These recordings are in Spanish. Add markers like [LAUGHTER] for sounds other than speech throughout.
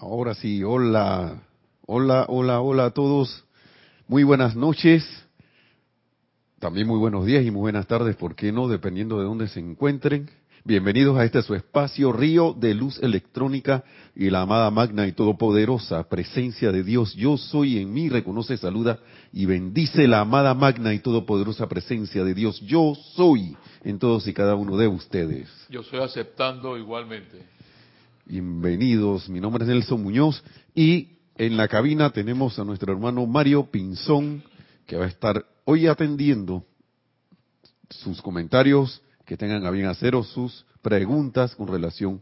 Ahora sí, hola, hola, hola, hola a todos. Muy buenas noches, también muy buenos días y muy buenas tardes, ¿por qué no? Dependiendo de dónde se encuentren. Bienvenidos a este su espacio, Río de Luz Electrónica y la amada magna y todopoderosa presencia de Dios. Yo soy en mí, reconoce, saluda y bendice la amada magna y todopoderosa presencia de Dios. Yo soy en todos y cada uno de ustedes. Yo estoy aceptando igualmente. Bienvenidos, mi nombre es Nelson Muñoz y en la cabina tenemos a nuestro hermano Mario Pinzón que va a estar hoy atendiendo sus comentarios que tengan a bien hacer o sus preguntas con relación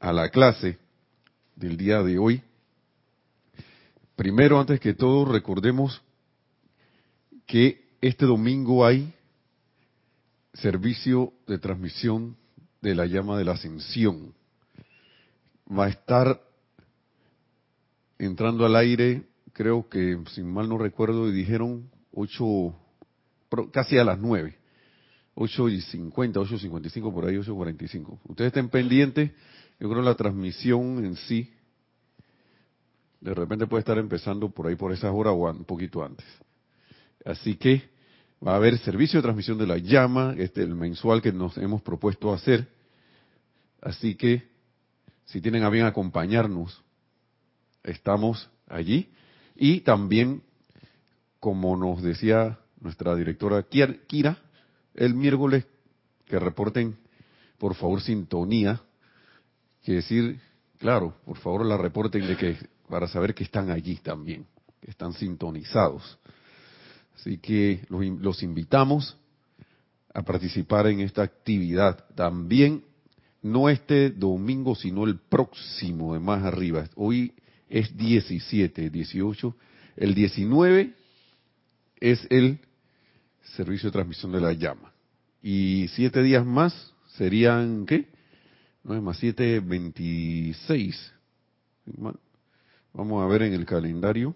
a la clase del día de hoy. Primero, antes que todo, recordemos que este domingo hay servicio de transmisión de la llama de la ascensión. Va a estar entrando al aire, creo que, si mal no recuerdo, y dijeron ocho, casi a las nueve. 8 y 50, 8 y 55, por ahí 8 y 45. Ustedes estén pendientes, yo creo la transmisión en sí, de repente puede estar empezando por ahí por esas horas o un poquito antes. Así que va a haber servicio de transmisión de la llama, este el mensual que nos hemos propuesto hacer. Así que si tienen a bien acompañarnos, estamos allí. Y también, como nos decía nuestra directora Kira, el miércoles que reporten, por favor, sintonía, que decir, claro, por favor la reporten de que, para saber que están allí también, que están sintonizados. Así que los, los invitamos a participar en esta actividad. También, no este domingo, sino el próximo de más arriba. Hoy es 17, 18. El 19 es el servicio de transmisión de la llama. Y siete días más serían, ¿qué? 9 más 7, 26. Vamos a ver en el calendario.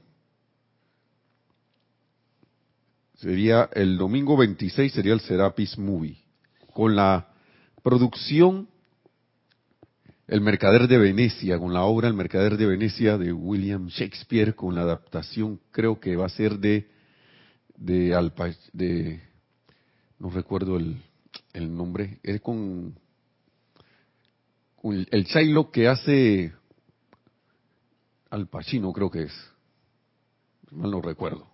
Sería el domingo 26, sería el Serapis Movie. Con la producción El Mercader de Venecia, con la obra El Mercader de Venecia de William Shakespeare, con la adaptación, creo que va a ser de de, Alpa, de no recuerdo el, el nombre, es con, con el Shiloh que hace Al Pacino, creo que es, mal no recuerdo.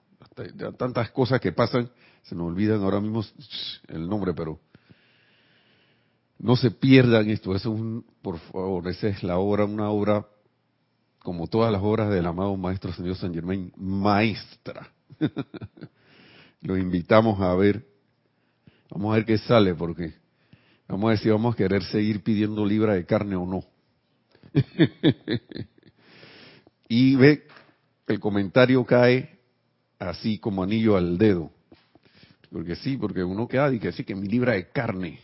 Tantas cosas que pasan, se me olvidan ahora mismo el nombre, pero no se pierdan esto. es un, por favor, esa es la obra, una obra como todas las obras del amado Maestro Señor San Germain, maestra. [LAUGHS] Los invitamos a ver. Vamos a ver qué sale, porque vamos a ver si vamos a querer seguir pidiendo libra de carne o no. [LAUGHS] y ve, el comentario cae así como anillo al dedo. Porque sí, porque uno queda y que sí, que mi libra de carne.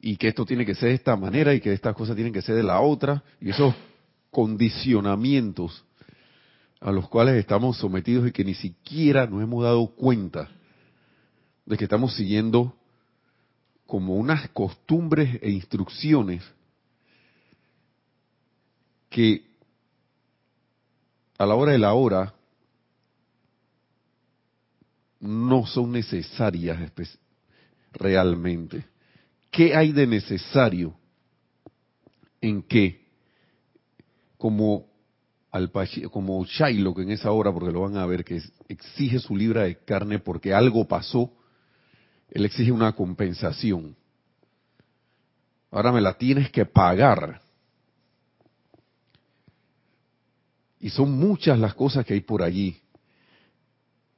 Y que esto tiene que ser de esta manera y que estas cosas tienen que ser de la otra. Y esos condicionamientos a los cuales estamos sometidos y que ni siquiera nos hemos dado cuenta de que estamos siguiendo como unas costumbres e instrucciones que a la hora de la hora no son necesarias realmente. ¿Qué hay de necesario en que, como al como Shiloh en esa hora, porque lo van a ver, que exige su libra de carne porque algo pasó, él exige una compensación. Ahora me la tienes que pagar. Y son muchas las cosas que hay por allí.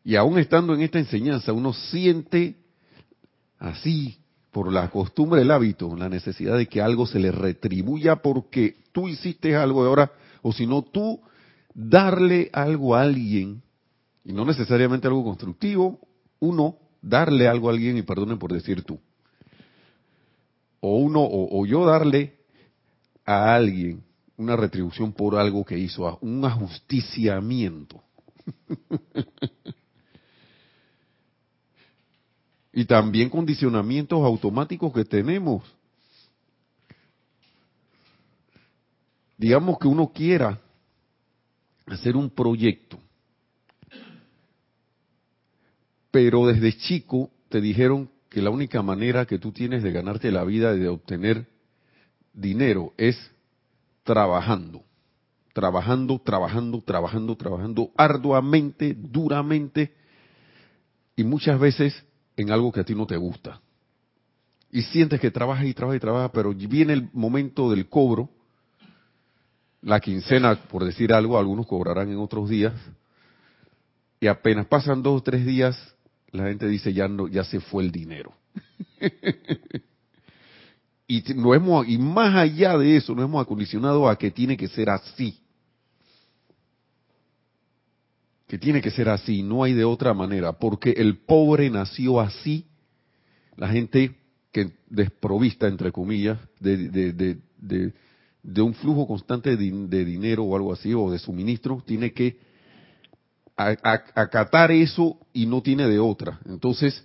Y aún estando en esta enseñanza, uno siente así, por la costumbre, el hábito, la necesidad de que algo se le retribuya porque tú hiciste algo y ahora o si no tú darle algo a alguien, y no necesariamente algo constructivo, uno, darle algo a alguien, y perdonen por decir tú, o uno, o, yo darle a alguien una retribución por algo que hizo, un ajusticiamiento. [LAUGHS] y también condicionamientos automáticos que tenemos. Digamos que uno quiera hacer un proyecto, pero desde chico te dijeron que la única manera que tú tienes de ganarte la vida y de obtener dinero es trabajando, trabajando, trabajando, trabajando, trabajando arduamente, duramente y muchas veces en algo que a ti no te gusta. Y sientes que trabajas y trabajas y trabajas, pero viene el momento del cobro, la quincena, por decir algo, algunos cobrarán en otros días, y apenas pasan dos o tres días, la gente dice ya no, ya se fue el dinero. [LAUGHS] y no hemos, y más allá de eso, nos hemos acondicionado a que tiene que ser así. Que tiene que ser así, no hay de otra manera, porque el pobre nació así, la gente que desprovista, entre comillas, de, de, de, de un flujo constante de, dinero o algo así, o de suministro, tiene que acatar eso y no tiene de otra. Entonces,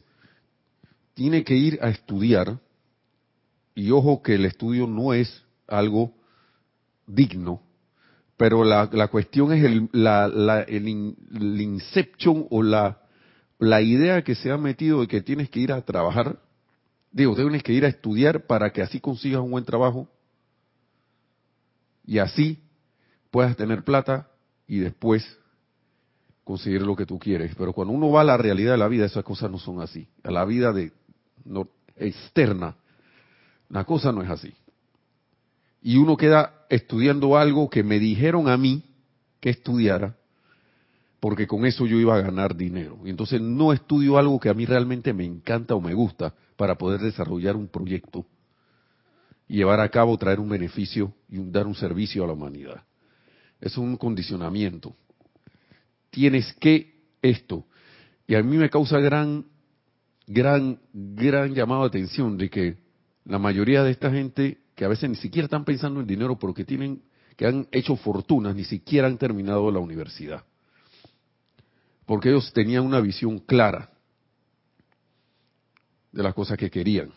tiene que ir a estudiar, y ojo que el estudio no es algo digno, pero la, cuestión es el, la, la, el, inception o la, la idea que se ha metido de que tienes que ir a trabajar, digo, tienes que ir a estudiar para que así consigas un buen trabajo y así puedas tener plata y después conseguir lo que tú quieres. Pero cuando uno va a la realidad de la vida, esas cosas no son así. A la vida de no, externa, la cosa no es así. Y uno queda estudiando algo que me dijeron a mí que estudiara, porque con eso yo iba a ganar dinero. Y entonces no estudio algo que a mí realmente me encanta o me gusta para poder desarrollar un proyecto llevar a cabo, traer un beneficio y dar un servicio a la humanidad. Es un condicionamiento. Tienes que esto. Y a mí me causa gran gran, gran llamado de atención de que la mayoría de esta gente que a veces ni siquiera están pensando en dinero porque tienen, que han hecho fortunas, ni siquiera han terminado la universidad. Porque ellos tenían una visión clara de las cosas que querían.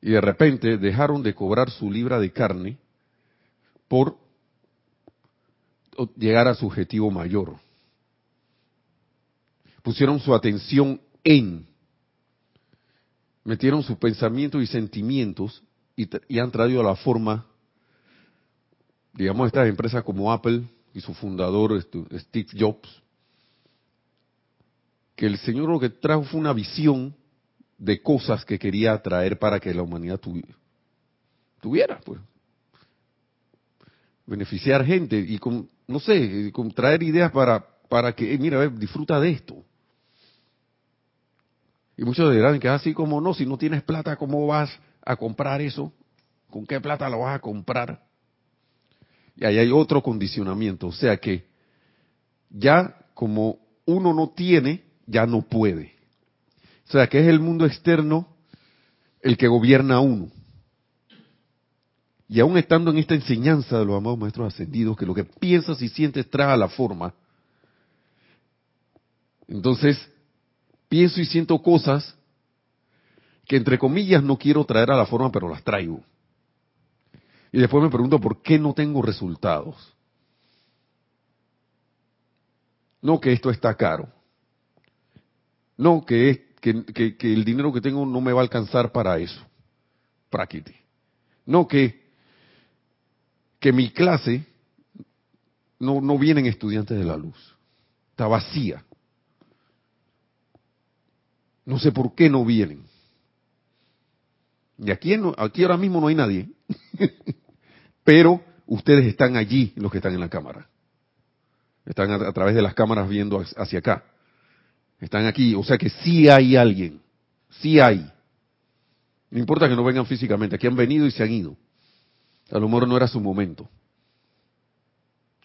Y de repente dejaron de cobrar su libra de carne por llegar a su objetivo mayor pusieron su atención en, metieron sus pensamientos y sentimientos y, han traído a la forma, digamos, estas empresas como Apple y su fundador Steve Jobs, que el Señor lo que trajo fue una visión de cosas que quería traer para que la humanidad tuviera, pues. Beneficiar gente y con, no sé, con traer ideas para, para que, mira, disfruta de esto. Y muchos dirán que así como no, si no tienes plata, ¿cómo vas a comprar eso? ¿Con qué plata lo vas a comprar? Y ahí hay otro condicionamiento, o sea que ya como uno no tiene, ya no puede. O sea que es el mundo externo el que gobierna a uno. Y aún estando en esta enseñanza de los amados maestros ascendidos, que lo que piensas y sientes trae la forma, entonces pienso y siento cosas que entre comillas no quiero traer a la forma, pero las traigo. Y después me pregunto por qué no tengo resultados. No que esto está caro. No que, es, que, el dinero que tengo no me va a alcanzar para eso. Praquiti. No que, que mi clase no, no vienen estudiantes de la luz. Está vacía. No sé por qué no vienen. Y aquí, aquí ahora mismo no hay nadie. [LAUGHS] Pero ustedes están allí, los que están en la cámara. Están a, través de las cámaras viendo hacia acá. Están aquí. O sea que sí hay alguien. Sí hay. No importa que no vengan físicamente. Aquí han venido y se han ido. A lo mejor no era su momento.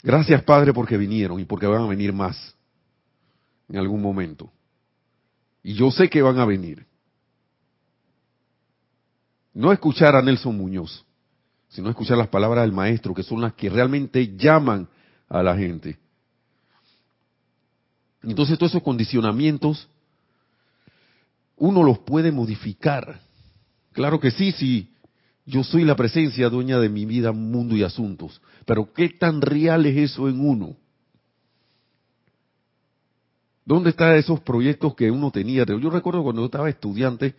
Gracias, Padre, porque vinieron y porque van a venir más en algún momento. Y yo sé que van a venir. No escuchar a Nelson Muñoz, sino escuchar las palabras del maestro, que son las que realmente llaman a la gente. Entonces todos esos condicionamientos uno los puede modificar. Claro que sí, si Yo soy la presencia dueña de mi vida, mundo y asuntos. Pero ¿qué tan real es eso en uno? ¿Dónde están esos proyectos que uno tenía? Yo recuerdo cuando yo estaba estudiante,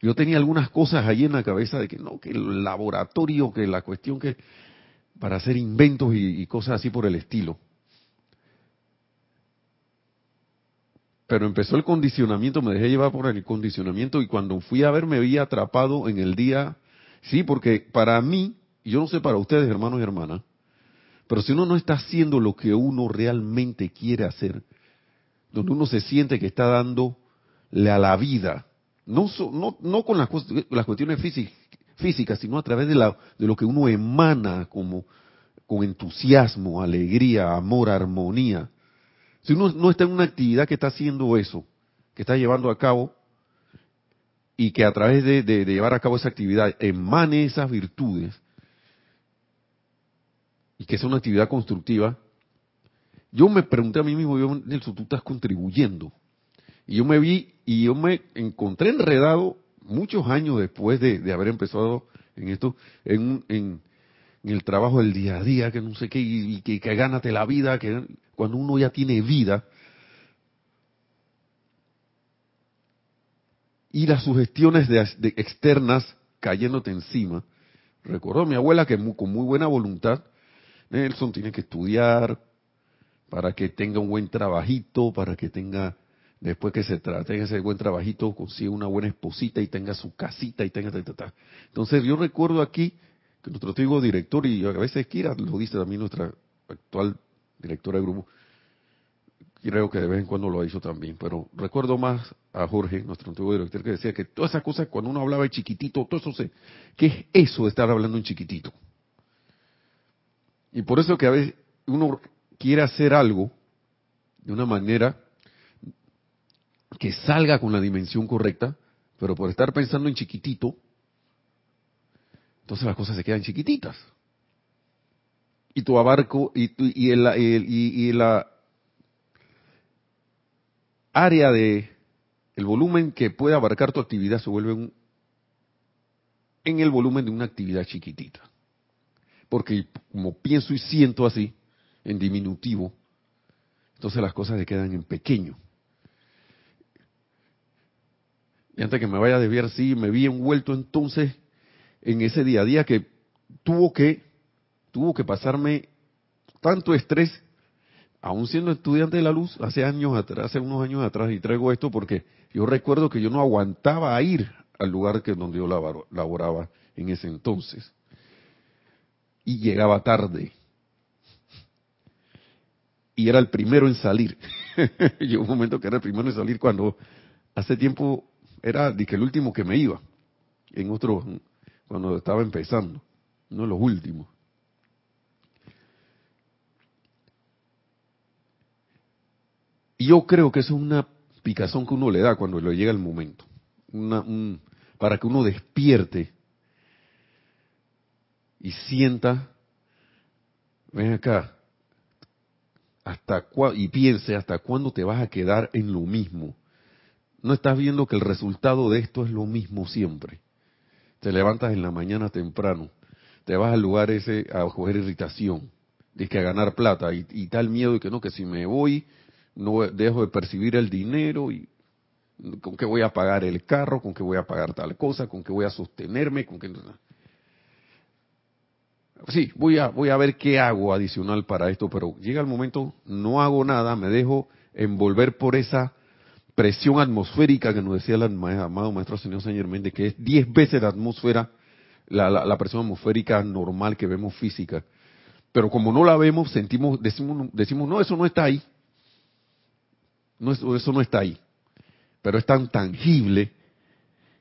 yo tenía algunas cosas ahí en la cabeza de que no, que el laboratorio, que la cuestión que para hacer inventos y, cosas así por el estilo. Pero empezó el condicionamiento, me dejé llevar por el condicionamiento y cuando fui a ver me vi atrapado en el día, sí, porque para mí, y yo no sé para ustedes hermanos y hermanas, pero si uno no está haciendo lo que uno realmente quiere hacer, donde uno se siente que está dándole a la vida, no, no, no con las, las cuestiones físicas, sino a través de, la, de lo que uno emana como con entusiasmo, alegría, amor, armonía, si uno no está en una actividad que está haciendo eso, que está llevando a cabo, y que a través de, llevar a cabo esa actividad emane esas virtudes, y que sea una actividad constructiva, yo me pregunté a mí mismo, yo, Nelson, tú estás contribuyendo. Y yo me vi y yo me encontré enredado muchos años después de, haber empezado en esto, en, en, el trabajo del día a día, que no sé qué, y, que, gánate la vida, que cuando uno ya tiene vida, y las sugestiones de, externas cayéndote encima. Recordó mi abuela que con muy buena voluntad, Nelson tiene que estudiar para que tenga un buen trabajito, para que tenga, después que se tenga ese buen trabajito, consiga una buena esposita y tenga su casita y tenga... Entonces yo recuerdo aquí que nuestro antiguo director, y a veces Kira lo dice también nuestra actual directora de grupo, creo que de vez en cuando lo ha dicho también, pero recuerdo más a Jorge, nuestro antiguo director, que decía que todas esas cosas, cuando uno hablaba de chiquitito, todo eso se, ¿qué es eso de estar hablando en chiquitito? Y por eso que a veces uno quiere hacer algo de una manera que salga con la dimensión correcta, pero por estar pensando en chiquitito, entonces las cosas se quedan chiquititas y tu abarco y, y, el, y, la área de el volumen que puede abarcar tu actividad se vuelve un, en el volumen de una actividad chiquitita. Porque como pienso y siento así, en diminutivo, entonces las cosas se quedan en pequeño. Y antes que me vaya a desviar, sí, me vi envuelto entonces en ese día a día que tuvo que tuvo que pasarme tanto estrés, aún siendo estudiante de la luz, hace años atrás, hace unos años atrás, y traigo esto porque yo recuerdo que yo no aguantaba ir al lugar que donde yo laboraba en ese entonces. Y llegaba tarde. Y era el primero en salir. [LAUGHS] Llegó un momento que era el primero en salir cuando hace tiempo era que el último que me iba. En otro, cuando estaba empezando, no los últimos. Y yo creo que eso es una picazón que uno le da cuando le llega el momento. Para que uno despierte y sienta, ven acá, hasta y piense hasta cuándo te vas a quedar en lo mismo. No estás viendo que el resultado de esto es lo mismo siempre. Te levantas en la mañana temprano, te vas al lugar ese a coger irritación, de que a ganar plata y, y tal miedo de que no, que si me voy no dejo de percibir el dinero y con qué voy a pagar el carro, con qué voy a pagar tal cosa, con qué voy a sostenerme, con qué sí, voy a voy a ver qué hago adicional para esto, pero llega el momento, no hago nada, me dejo envolver por esa presión atmosférica que nos decía el amado maestro señor Señor Méndez, que es diez veces la atmósfera, la, la, presión atmosférica normal que vemos física. Pero como no la vemos, sentimos, decimos, decimos, no, eso no está ahí. No, eso no está ahí. Pero es tan tangible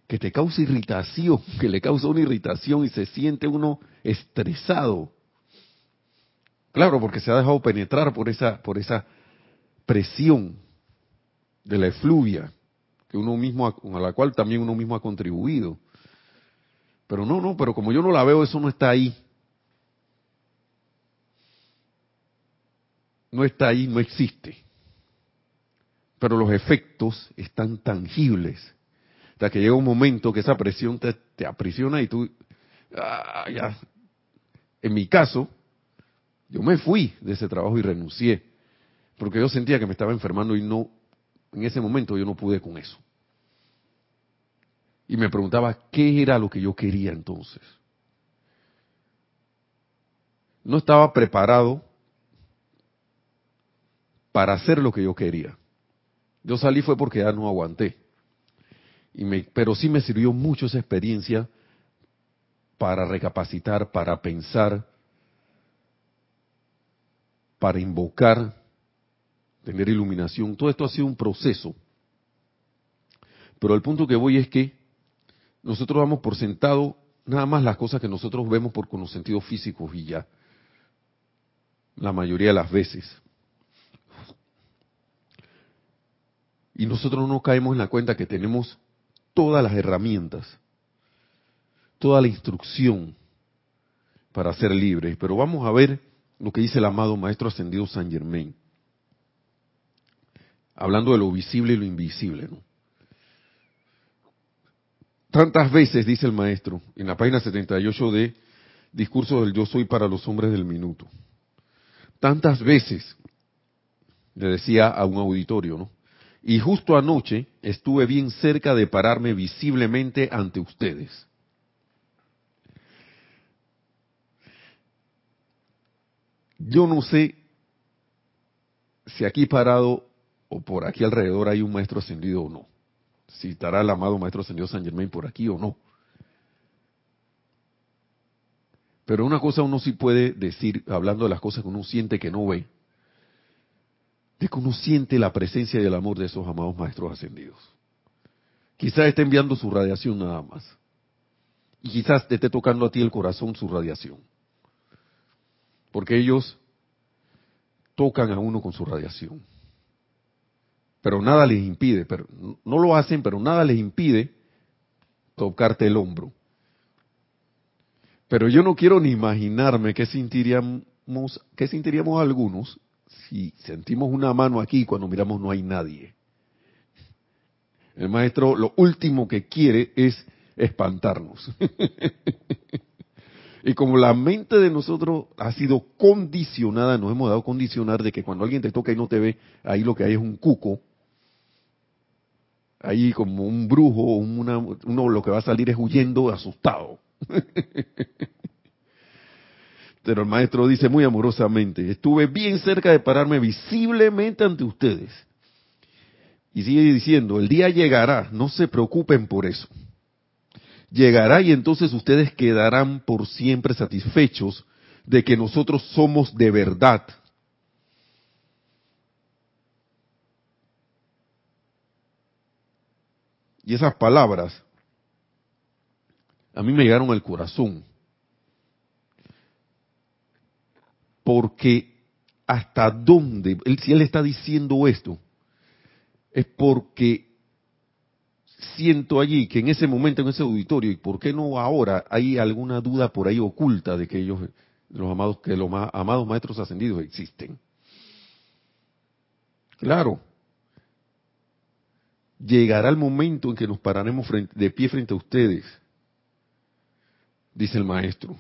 que te causa irritación, [LAUGHS] que le causa una irritación y se siente uno estresado. Claro, porque se ha dejado penetrar por esa, por esa presión de la efluvia que uno mismo, a la cual también uno mismo ha contribuido. Pero no, no, pero como yo no la veo, eso no está ahí. No está ahí, no existe pero los efectos están tangibles. Hasta que llega un momento que esa presión te, aprisiona y tú ah, ya. En mi caso, yo me fui de ese trabajo y renuncié, porque yo sentía que me estaba enfermando y no, en ese momento yo no pude con eso. Y me preguntaba qué era lo que yo quería entonces. No estaba preparado para hacer lo que yo quería. Yo salí fue porque ya no aguanté. Pero sí me sirvió mucho esa experiencia para recapacitar, para pensar, para invocar, tener iluminación. Todo esto ha sido un proceso. Pero el punto que voy es que nosotros damos por sentado nada más las cosas que nosotros vemos por con los sentidos físicos y ya. La mayoría de las veces. Y nosotros no caemos en la cuenta que tenemos todas las herramientas, toda la instrucción para ser libres. Pero vamos a ver lo que dice el amado Maestro Ascendido San Germain. Hablando de lo visible y lo invisible. ¿no? Tantas veces, dice el Maestro, en la página 78 de Discurso del Yo Soy para los Hombres del Minuto. Tantas veces, le decía a un auditorio, ¿no? Y justo anoche estuve bien cerca de pararme visiblemente ante ustedes. Yo no sé si aquí parado o por aquí alrededor hay un maestro ascendido o no. Si estará el amado maestro ascendido San Germain por aquí o no. Pero una cosa uno sí puede decir, hablando de las cosas que uno siente que no ve, de que uno siente la presencia y el amor de esos amados maestros ascendidos. Quizás esté enviando su radiación nada más. Y quizás te esté tocando a ti el corazón su radiación. Porque ellos tocan a uno con su radiación. Pero nada les impide, pero no lo hacen, pero nada les impide tocarte el hombro. Pero yo no quiero ni imaginarme qué sentiríamos, qué sentiríamos algunos si sentimos una mano aquí cuando miramos no hay nadie. El maestro lo último que quiere es espantarnos. [LAUGHS] y como la mente de nosotros ha sido condicionada, nos hemos dado condicionar de que cuando alguien te toca y no te ve, ahí lo que hay es un cuco, ahí como un brujo, uno lo que va a salir es huyendo asustado. [LAUGHS] Pero el maestro dice muy amorosamente, estuve bien cerca de pararme visiblemente ante ustedes. Y sigue diciendo, el día llegará, no se preocupen por eso. Llegará y entonces ustedes quedarán por siempre satisfechos de que nosotros somos de verdad. Y esas palabras a mí me llegaron al corazón. Porque hasta dónde, si él está diciendo esto, es porque siento allí que en ese momento, en ese auditorio, y por qué no ahora, hay alguna duda por ahí oculta de que ellos, los amados, que los amados maestros ascendidos existen. Claro, llegará el momento en que nos pararemos de pie frente a ustedes, dice el maestro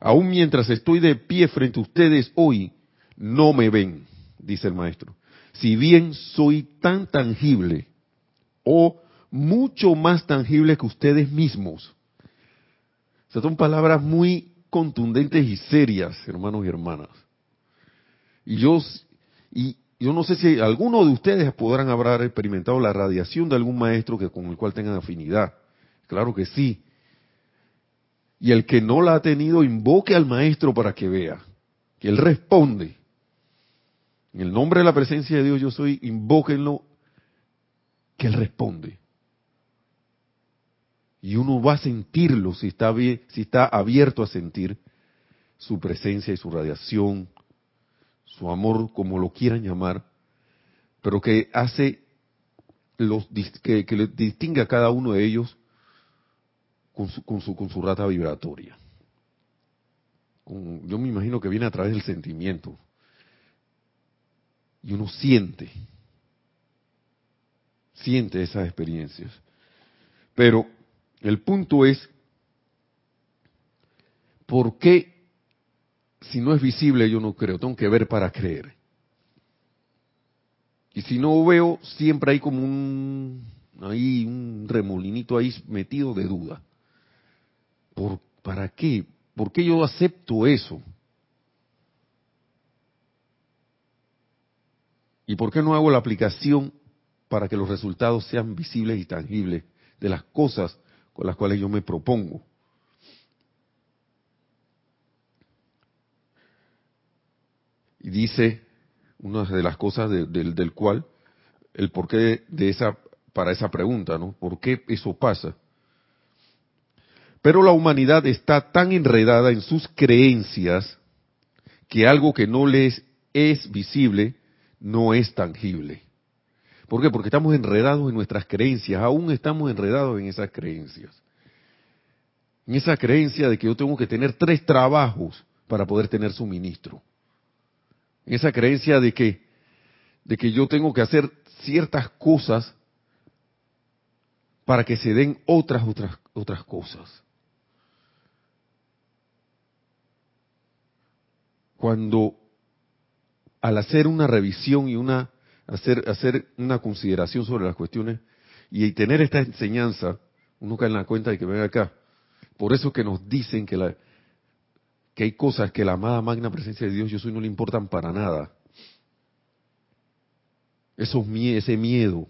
Aún mientras estoy de pie frente a ustedes hoy, no me ven, dice el maestro. Si bien soy tan tangible o mucho más tangible que ustedes mismos. O son palabras muy contundentes y serias, hermanos y hermanas. Y yo, y yo no sé si alguno de ustedes podrán haber experimentado la radiación de algún maestro que con el cual tengan afinidad. Claro que sí. Y el que no la ha tenido, invoque al maestro para que vea. Que él responde. En el nombre de la presencia de Dios yo soy, invóquenlo, que él responde. Y uno va a sentirlo si está, si está abierto a sentir su presencia y su radiación, su amor, como lo quieran llamar, pero que hace los que, que le distingue a cada uno de ellos con su, con su, rata vibratoria. yo me imagino que viene a través del sentimiento. Y uno siente, siente esas experiencias. Pero el punto es ¿por qué si no es visible yo no creo? Tengo que ver para creer. Y si no veo, siempre hay como un, ahí un remolinito ahí metido de duda. ¿Por, ¿Para qué? ¿Por qué yo acepto eso? ¿Y por qué no hago la aplicación para que los resultados sean visibles y tangibles de las cosas con las cuales yo me propongo? Y dice una de las cosas del cual, el porqué de esa, para esa pregunta, ¿no? ¿Por qué eso pasa? Pero la humanidad está tan enredada en sus creencias que algo que no les es visible no es tangible. ¿Por qué? Porque estamos enredados en nuestras creencias, aún estamos enredados en esas creencias. En esa creencia de que yo tengo que tener tres trabajos para poder tener suministro. En esa creencia de que, de que yo tengo que hacer ciertas cosas para que se den otras, otras, otras cosas. Cuando al hacer una revisión y una hacer, hacer una consideración sobre las cuestiones y tener esta enseñanza, uno cae en la cuenta de que venga acá. Por eso que nos dicen que, la, que hay cosas que la amada magna presencia de Dios yo soy no le importan para nada. Eso, ese miedo.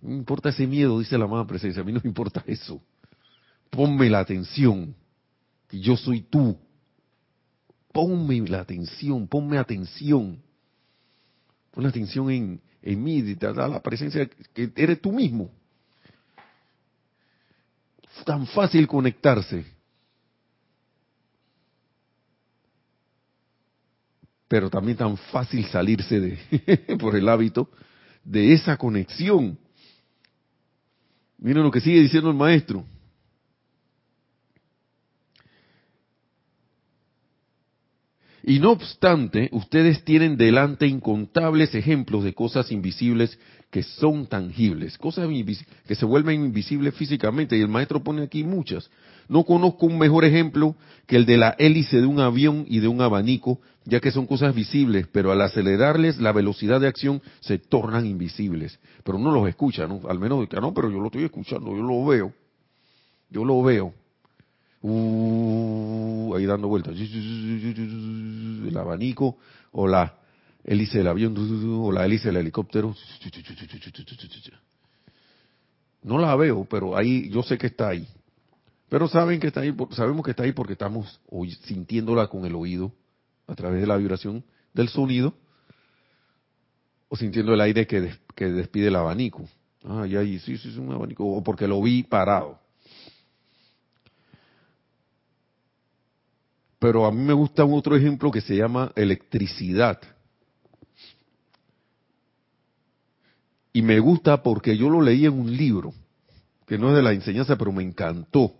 No importa ese miedo, dice la amada presencia. A mí no me importa eso. Ponme la atención. Que yo soy tú. Ponme la atención, ponme atención. Pon atención en, mí, te da la presencia que eres tú mismo. Tan fácil conectarse. Pero también tan fácil salirse de, [LAUGHS] por el hábito, de esa conexión. Miren lo que sigue diciendo el maestro. Y no obstante, ustedes tienen delante incontables ejemplos de cosas invisibles que son tangibles, cosas que se vuelven invisibles físicamente, y el maestro pone aquí muchas. No conozco un mejor ejemplo que el de la hélice de un avión y de un abanico, ya que son cosas visibles, pero al acelerarles la velocidad de acción se tornan invisibles. Pero uno los escucha, ¿no? Al menos, no, pero yo lo estoy escuchando, yo lo veo. Yo lo veo. Uh, ahí dando vueltas. El abanico o la hélice del avión o la hélice del helicóptero. No la veo, pero ahí yo sé que está ahí. Pero saben que está ahí, sabemos que está ahí porque estamos sintiéndola con el oído a través de la vibración del sonido o sintiendo el aire que, que despide el abanico. Ah, y ahí sí, sí, es un abanico. O porque lo vi parado. Pero a mí me gusta otro ejemplo que se llama electricidad. Y me gusta porque yo lo leí en un libro, que no es de la enseñanza, pero me encantó.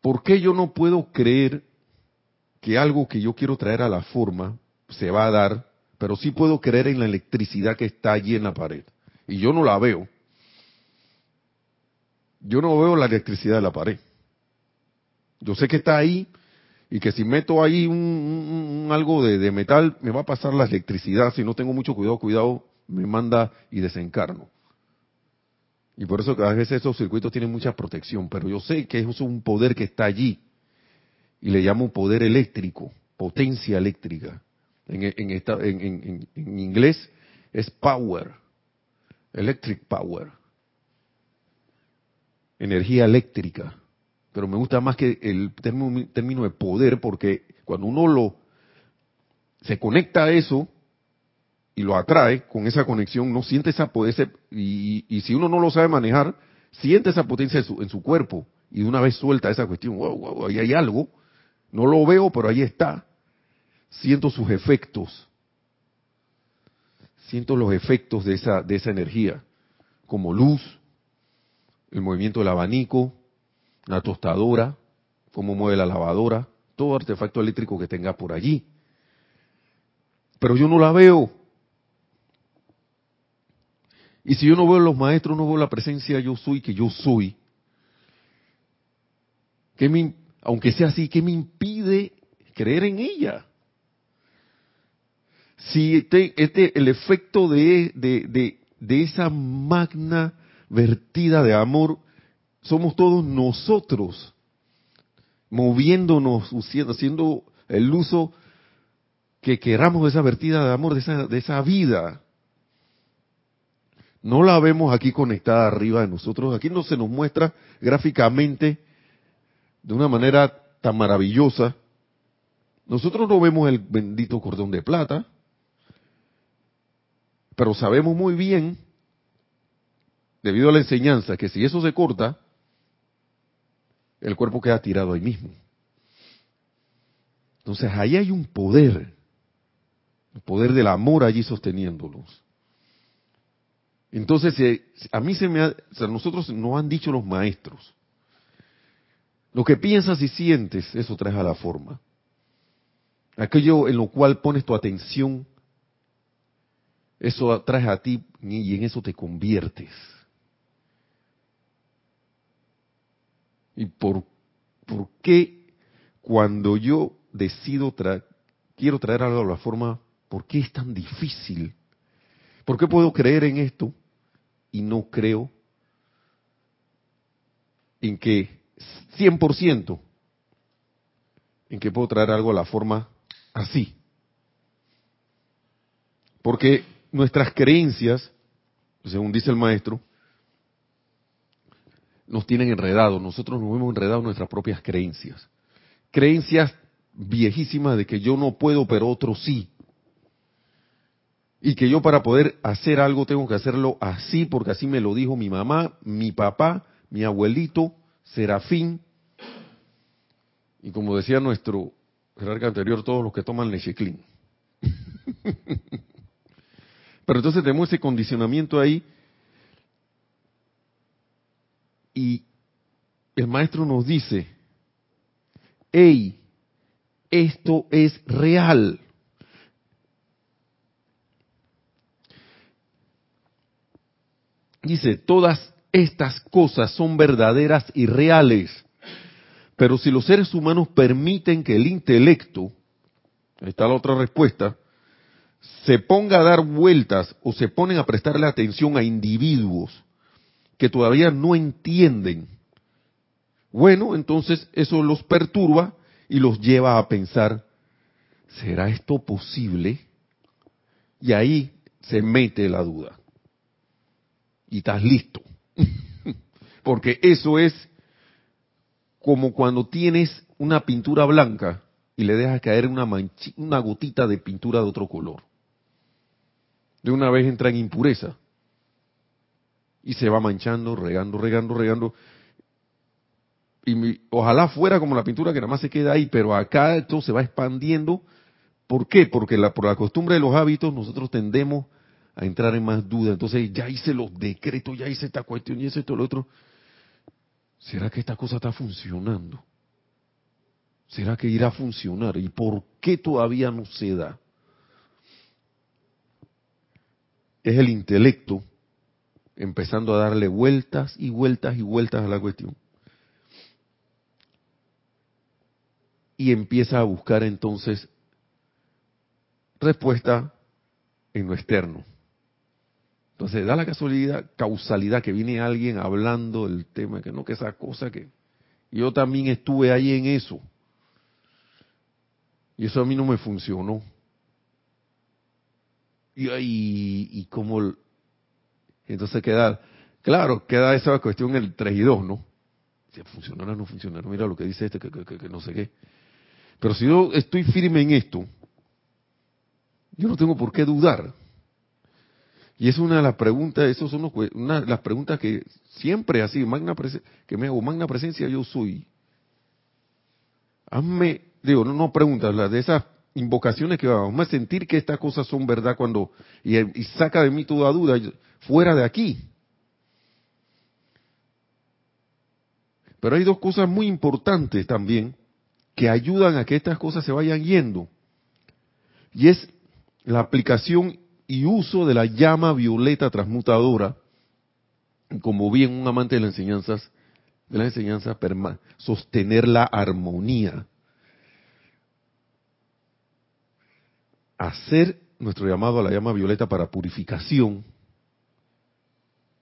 ¿Por qué yo no puedo creer que algo que yo quiero traer a la forma se va a dar, pero sí puedo creer en la electricidad que está allí en la pared? Y yo no la veo yo no veo la electricidad de la pared. Yo sé que está ahí y que si meto ahí un, algo de, metal me va a pasar la electricidad. Si no tengo mucho cuidado, cuidado, me manda y desencarno. Y por eso que a veces esos circuitos tienen mucha protección, pero yo sé que es un poder que está allí y le llamo poder eléctrico, potencia eléctrica. En, en, en inglés es power, electric power energía eléctrica, pero me gusta más que el término, de poder porque cuando uno lo se conecta a eso y lo atrae con esa conexión, no siente esa potencia y, y, si uno no lo sabe manejar, siente esa potencia en su, en su cuerpo y de una vez suelta esa cuestión, wow, wow, ahí hay algo, no lo veo, pero ahí está, siento sus efectos, siento los efectos de esa, de esa energía, como luz, el movimiento del abanico, la tostadora, cómo mueve la lavadora, todo artefacto eléctrico que tenga por allí. Pero yo no la veo. Y si yo no veo los maestros, no veo la presencia yo soy que yo soy, ¿Qué me, aunque sea así, ¿qué me impide creer en ella? Si este, este el efecto de, de, de, de esa magna vertida de amor somos todos nosotros, moviéndonos, haciendo el uso que queramos de esa vertida de amor, de esa, de esa vida. No la vemos aquí conectada arriba de nosotros, aquí no se nos muestra gráficamente de una manera tan maravillosa. Nosotros no vemos el bendito cordón de plata, pero sabemos muy bien, debido a la enseñanza, que si eso se corta, el cuerpo queda tirado ahí mismo. Entonces ahí hay un poder, el poder del amor allí sosteniéndolos. Entonces, a mí se me ha, o nosotros nos han dicho los maestros, lo que piensas y sientes, eso traes a la forma. Aquello en lo cual pones tu atención, eso traes a ti y en eso te conviertes. ¿Y por, por qué cuando yo decido, quiero traer algo a la forma, por qué es tan difícil? ¿Por qué puedo creer en esto y no creo en que 100% en que puedo traer algo a la forma así? Porque nuestras creencias, según dice el maestro, nos tienen enredados, nosotros nos hemos enredado en nuestras propias creencias. Creencias viejísimas de que yo no puedo, pero otro sí. Y que yo para poder hacer algo tengo que hacerlo así, porque así me lo dijo mi mamá, mi papá, mi abuelito, Serafín. Y como decía nuestro jerarca anterior, todos los que toman leche clean. [LAUGHS] pero entonces tenemos ese condicionamiento ahí y el maestro nos dice, hey, esto es real. Dice, todas estas cosas son verdaderas y reales, pero si los seres humanos permiten que el intelecto, ahí está la otra respuesta, se ponga a dar vueltas o se ponen a prestarle atención a individuos que todavía no entienden, bueno, entonces eso los perturba y los lleva a pensar, ¿será esto posible? Y ahí se mete la duda. Y estás listo. [LAUGHS] Porque eso es como cuando tienes una pintura blanca y le dejas caer una, una gotita de pintura de otro color. De una vez entra en impureza y se va manchando, regando, regando, regando. Y ojalá fuera como la pintura que nada más se queda ahí, pero acá esto se va expandiendo. ¿Por qué? Porque la, por la costumbre de los hábitos nosotros tendemos a entrar en más dudas. Entonces ya hice los decretos, ya hice esta cuestión, y hice esto, lo otro. ¿Será que esta cosa está funcionando? ¿Será que irá a funcionar? ¿Y por qué todavía no se da? Es el intelecto empezando a darle vueltas y vueltas y vueltas a la cuestión. Y empieza a buscar entonces respuesta en lo externo. Entonces da la casualidad, causalidad que viene alguien hablando del tema, que no, que esa cosa que yo también estuve ahí en eso. Y eso a mí no me funcionó. Y, y, y entonces queda, claro, queda esa cuestión el 3 y 2, ¿no? Si funcionará o no funcionará, mira lo que dice este, que, que, no sé qué. Pero si yo estoy firme en esto, yo no tengo por qué dudar. Y es una de las preguntas, eso son una de las preguntas que siempre así, magna que me hago, magna presencia yo soy. Hazme, digo, no, no preguntas, las de esas invocaciones que vamos a sentir que estas cosas son verdad cuando, y, y saca de mí toda duda fuera de aquí. Pero hay dos cosas muy importantes también que ayudan a que estas cosas se vayan yendo. Y es la aplicación y uso de la llama violeta transmutadora, como bien un amante de las enseñanzas de la enseñanza, sostener la armonía. Hacer nuestro llamado a la llama violeta para purificación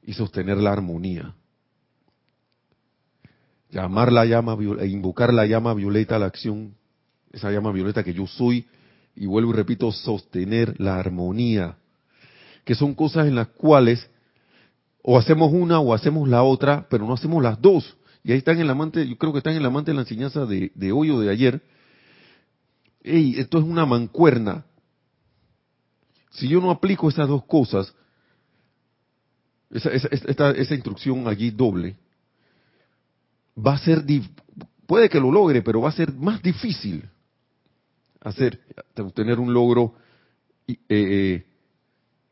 y sostener la armonía. Llamar la llama, e invocar la llama violeta a la acción, esa llama violeta que yo soy, y vuelvo y repito, sostener la armonía, que son cosas en las cuales o hacemos una o hacemos la otra, pero no hacemos las dos. Y ahí están en la amante, yo creo que están en la amante de la enseñanza de, de hoy o de ayer. Ey, esto es una mancuerna. Si yo no aplico esas dos cosas, esa, esa, esa instrucción allí doble, va a ser, puede que lo logre, pero va a ser más difícil hacer, tener un logro eh, eh,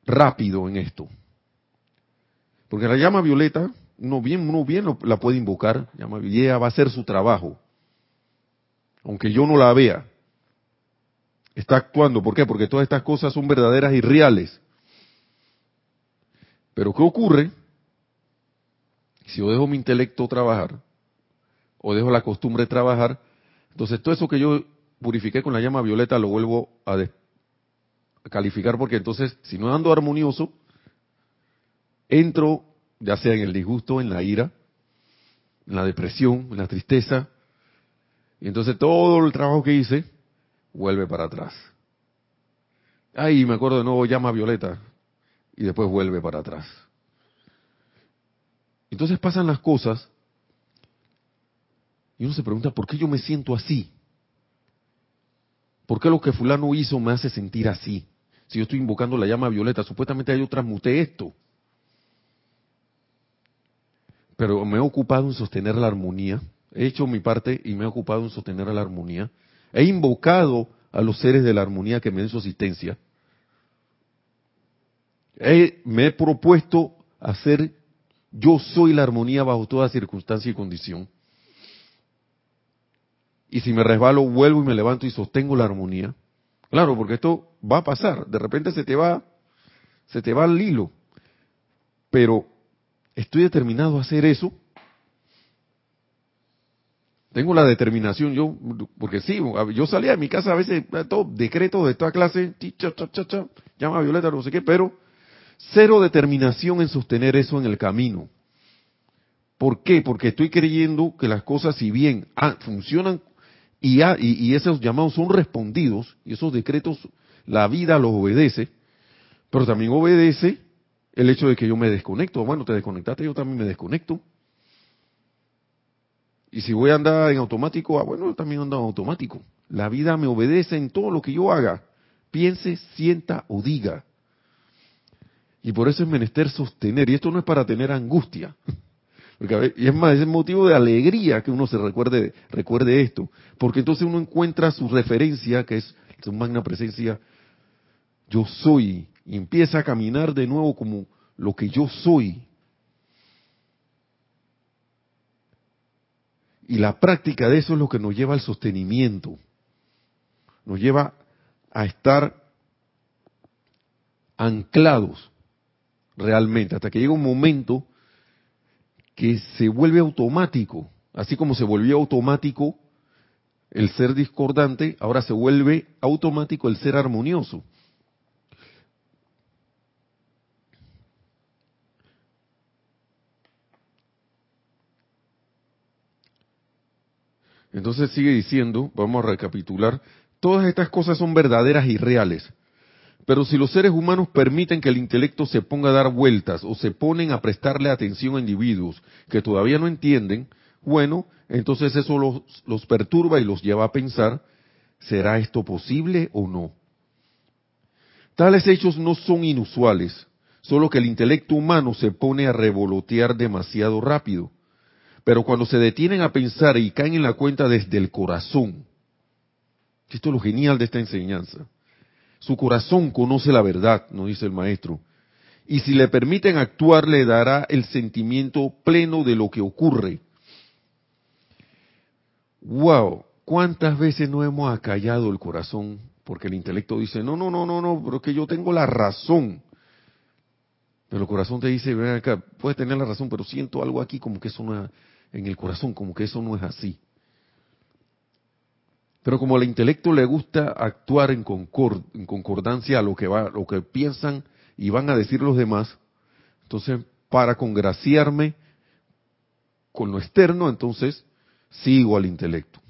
rápido en esto. Porque la llama violeta, uno bien, uno bien la puede invocar, llama, ella va a hacer su trabajo. Aunque yo no la vea. Está actuando. ¿Por qué? Porque todas estas cosas son verdaderas y reales. Pero ¿qué ocurre? Si yo dejo mi intelecto trabajar, o dejo la costumbre trabajar, entonces todo eso que yo purifiqué con la llama violeta lo vuelvo a, calificar porque entonces, si no ando armonioso, entro ya sea en el disgusto, en la ira, en la depresión, en la tristeza, y entonces todo el trabajo que hice vuelve para atrás. Ay, me acuerdo de nuevo llama violeta, y después vuelve para atrás. Entonces pasan las cosas y uno se pregunta, ¿por qué yo me siento así? ¿Por qué lo que fulano hizo me hace sentir así? Si yo estoy invocando la llama violeta, supuestamente yo transmuté esto. Pero me he ocupado en sostener la armonía, he hecho mi parte y me he ocupado en sostener la armonía. He invocado a los seres de la armonía que me den su asistencia. Me he propuesto hacer yo soy la armonía bajo toda circunstancia y condición. Y si me resbalo, vuelvo y me levanto y sostengo la armonía. Claro, porque esto va a pasar. De repente se te va, se te va el hilo. Pero estoy determinado a hacer eso. Tengo la determinación yo, porque sí, yo salía de mi casa a veces, todo decreto de toda clase, cha, cha, cha, llama a Violeta, no sé qué, pero cero determinación en sostener eso en el camino. ¿Por qué? Porque estoy creyendo que las cosas, si bien ah, funcionan y, esos llamados son respondidos, y esos decretos la vida los obedece, pero también obedece el hecho de que yo me desconecto. Bueno, te desconectaste, yo también me desconecto. Y si voy a andar en automático, ah, bueno, yo también ando en automático. La vida me obedece en todo lo que yo haga, piense, sienta o diga. Y por eso es menester sostener, y esto no es para tener angustia, y es más, es motivo de alegría que uno se recuerde, recuerde esto. Porque entonces uno encuentra su referencia, que es su magna presencia, yo soy, y empieza a caminar de nuevo como lo que yo soy. Y la práctica de eso es lo que nos lleva al sostenimiento. Nos lleva a estar anclados realmente, hasta que llega un momento que se vuelve automático, así como se volvió automático el ser discordante, ahora se vuelve automático el ser armonioso. Entonces sigue diciendo, vamos a recapitular, todas estas cosas son verdaderas y reales, pero si los seres humanos permiten que el intelecto se ponga a dar vueltas o se ponen a prestarle atención a individuos que todavía no entienden, bueno, entonces eso los, perturba y los lleva a pensar, ¿será esto posible o no? Tales hechos no son inusuales, solo que el intelecto humano se pone a revolotear demasiado rápido. Pero cuando se detienen a pensar y caen en la cuenta desde el corazón, esto es lo genial de esta enseñanza, su corazón conoce la verdad, nos dice el maestro. Y si le permiten actuar, le dará el sentimiento pleno de lo que ocurre. ¡Wow! ¿Cuántas veces no hemos acallado el corazón? Porque el intelecto dice, no, no, no, no, no, pero que yo tengo la razón. Pero el corazón te dice, ven acá, puedes tener la razón, pero siento algo aquí como que eso no, en el corazón, como que eso no es así. Pero como al intelecto le gusta actuar en, concordancia a lo que, va, lo que piensan y van a decir los demás, entonces para congraciarme con lo externo, entonces sigo al intelecto.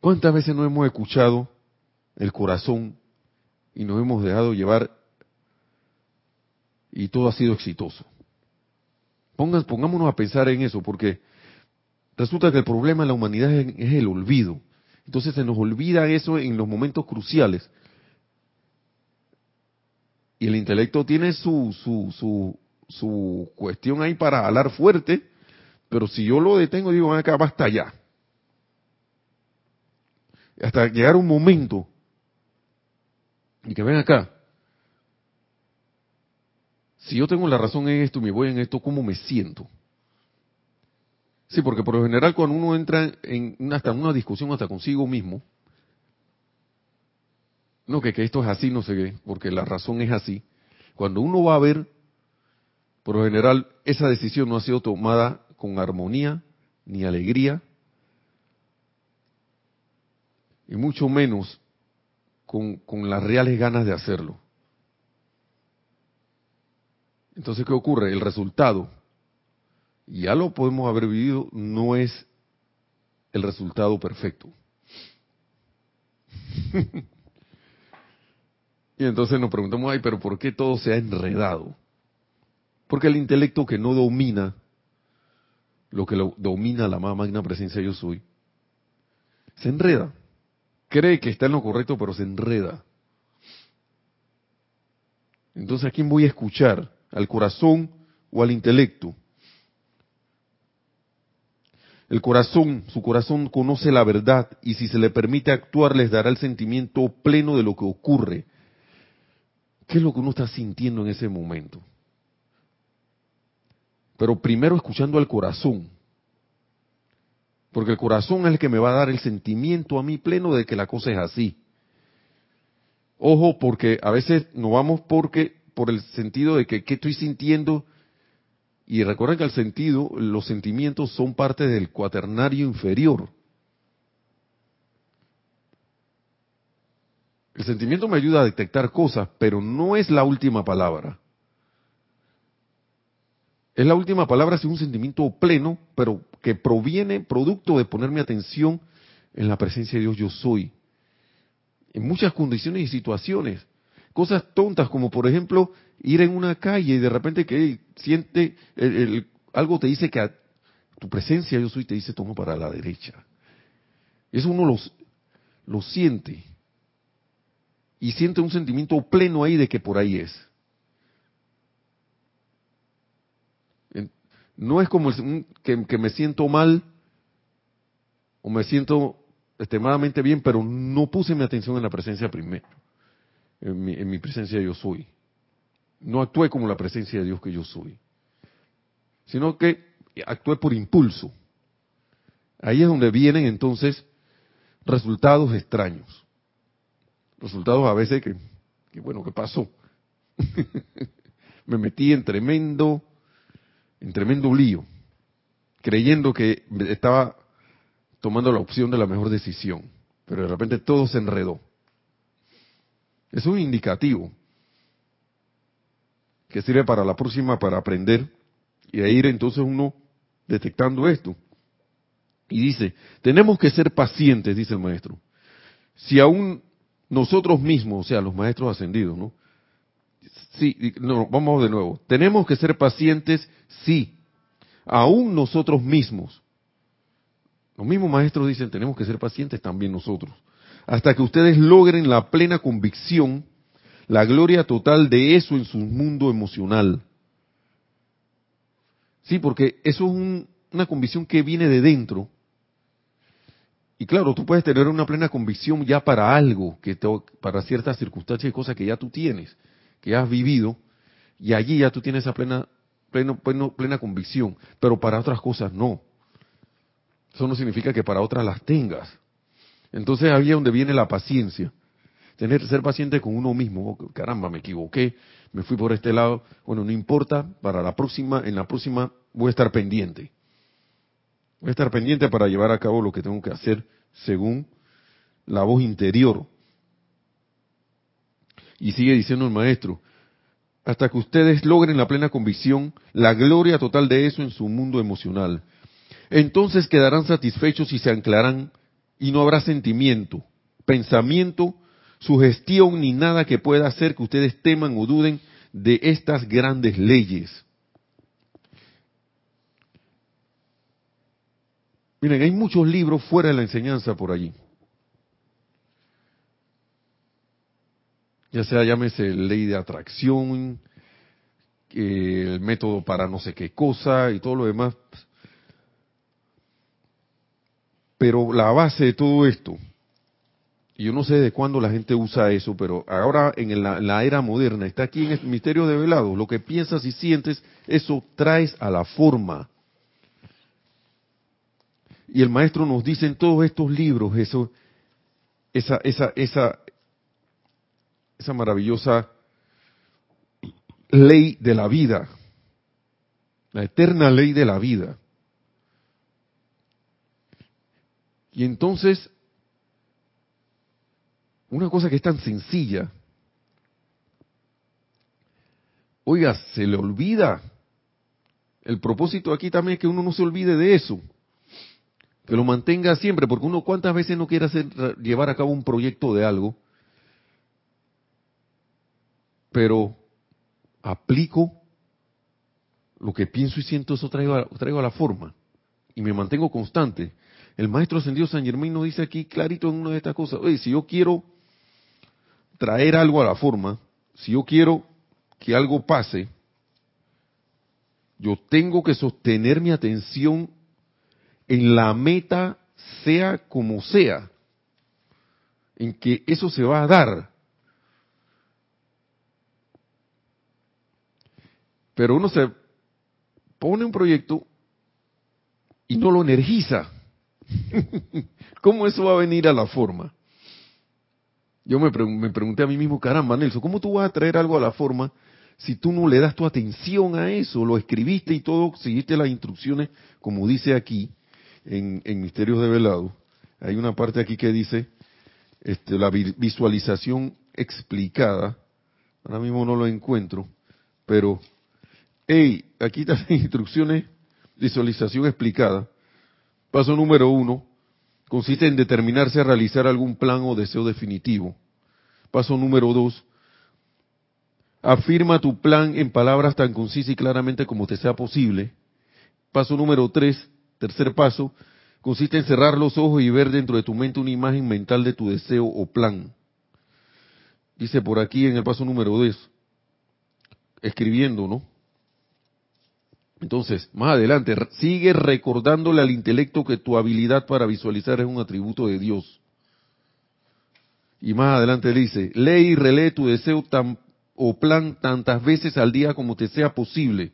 ¿Cuántas veces no hemos escuchado el corazón y nos hemos dejado llevar y todo ha sido exitoso? pongámonos a pensar en eso, porque resulta que el problema en la humanidad es, el olvido. Entonces se nos olvida eso en los momentos cruciales. Y el intelecto tiene su, su, su, su cuestión ahí para hablar fuerte, pero si yo lo detengo, digo, acá, basta ya. Hasta llegar un momento y que ven acá, si yo tengo la razón en esto me voy en esto, ¿cómo me siento? Sí, porque por lo general cuando uno entra en una, hasta una discusión hasta consigo mismo, no que, que esto es así, no sé qué, porque la razón es así. Cuando uno va a ver, por lo general, esa decisión no ha sido tomada con armonía ni alegría, y mucho menos con, con las reales ganas de hacerlo. Entonces, ¿qué ocurre? El resultado, ya lo podemos haber vivido, no es el resultado perfecto. [LAUGHS] y entonces nos preguntamos, ay, pero ¿por qué todo se ha enredado? Porque el intelecto que no domina lo que lo domina la más magna presencia yo soy, se enreda. Cree que está en lo correcto, pero se enreda. Entonces, ¿a quién voy a escuchar? al corazón o al intelecto. El corazón, su corazón conoce la verdad y si se le permite actuar les dará el sentimiento pleno de lo que ocurre. ¿Qué es lo que uno está sintiendo en ese momento? Pero primero escuchando al corazón. Porque el corazón es el que me va a dar el sentimiento a mí pleno de que la cosa es así. Ojo, porque a veces nos vamos porque por el sentido de que qué estoy sintiendo. Y recuerden que el sentido, los sentimientos son parte del cuaternario inferior. El sentimiento me ayuda a detectar cosas, pero no es la última palabra. Es la última palabra si un sentimiento pleno, pero que proviene, producto de poner mi atención en la presencia de Dios yo soy. En muchas condiciones y situaciones. Cosas tontas como por ejemplo ir en una calle y de repente que siente, algo te dice que a tu presencia yo soy te dice toma para la derecha. Eso uno los, lo siente. Y siente un sentimiento pleno ahí de que por ahí es. No es como que, que me siento mal o me siento extremadamente bien, pero no puse mi atención en la presencia primero en mi, presencia yo soy. No actué como la presencia de Dios que yo soy, sino que actué por impulso. Ahí es donde vienen entonces resultados extraños. Resultados a veces que, que bueno, ¿qué pasó? [LAUGHS] Me metí en tremendo, en tremendo lío, creyendo que estaba tomando la opción de la mejor decisión, pero de repente todo se enredó. Es un indicativo que sirve para la próxima para aprender y a ir entonces uno detectando esto. Y dice, tenemos que ser pacientes, dice el maestro. Si aún nosotros mismos, o sea, los maestros ascendidos, ¿no? Sí, no, vamos de nuevo. Tenemos que ser pacientes, sí. Aún nosotros mismos. Los mismos maestros dicen, tenemos que ser pacientes también nosotros hasta que ustedes logren la plena convicción, la gloria total de eso en su mundo emocional. Sí, porque eso es una convicción que viene de dentro. Y claro, tú puedes tener una plena convicción ya para algo, que para ciertas circunstancias y cosas que ya tú tienes, que has vivido, y allí ya tú tienes esa plena, pleno, plena convicción, pero para otras cosas no. Eso no significa que para otras las tengas. Entonces ahí es donde viene la paciencia. Tener, ser paciente con uno mismo. Oh, caramba, me equivoqué, me fui por este lado. Bueno, no importa, para la próxima, en la próxima voy a estar pendiente. Voy a estar pendiente para llevar a cabo lo que tengo que hacer según la voz interior. Y sigue diciendo el maestro, hasta que ustedes logren la plena convicción, la gloria total de eso en su mundo emocional. Entonces quedarán satisfechos y se anclarán y no habrá sentimiento, pensamiento, sugestión ni nada que pueda hacer que ustedes teman o duden de estas grandes leyes. Miren, hay muchos libros fuera de la enseñanza por allí. Ya sea llámese ley de atracción, el método para no sé qué cosa y todo lo demás. Pero la base de todo esto, yo no sé de cuándo la gente usa eso, pero ahora en la, la, era moderna, está aquí en el misterio de velado, lo que piensas y sientes, eso traes a la forma. Y el maestro nos dice en todos estos libros eso, esa, esa, esa, esa maravillosa ley de la vida, la eterna ley de la vida. Y entonces, una cosa que es tan sencilla, oiga, se le olvida. El propósito aquí también es que uno no se olvide de eso, que lo mantenga siempre, porque uno cuántas veces no quiere hacer, llevar a cabo un proyecto de algo, pero aplico lo que pienso y siento, eso traigo a, traigo a la forma y me mantengo constante. El maestro ascendido San Germain nos dice aquí clarito en una de estas cosas, oye, si yo quiero traer algo a la forma, si yo quiero que algo pase, yo tengo que sostener mi atención en la meta, sea como sea, en que eso se va a dar. Pero uno se pone un proyecto y no lo energiza. [LAUGHS] ¿Cómo eso va a venir a la forma? Yo me, me, pregunté a mí mismo, caramba, Nelson, ¿cómo tú vas a traer algo a la forma si tú no le das tu atención a eso? Lo escribiste y todo, seguiste las instrucciones, como dice aquí en, en Misterios de Velado. Hay una parte aquí que dice este, la visualización explicada. Ahora mismo no lo encuentro, pero, hey, aquí están las [LAUGHS] instrucciones, visualización explicada. Paso número uno, consiste en determinarse a realizar algún plan o deseo definitivo. Paso número dos, afirma tu plan en palabras tan concisas y claramente como te sea posible. Paso número tres, tercer paso, consiste en cerrar los ojos y ver dentro de tu mente una imagen mental de tu deseo o plan. Dice por aquí en el paso número dos, escribiendo, ¿no? Entonces, más adelante, sigue recordándole al intelecto que tu habilidad para visualizar es un atributo de Dios. Y más adelante dice, lee y relee tu deseo tan, o plan tantas veces al día como te sea posible.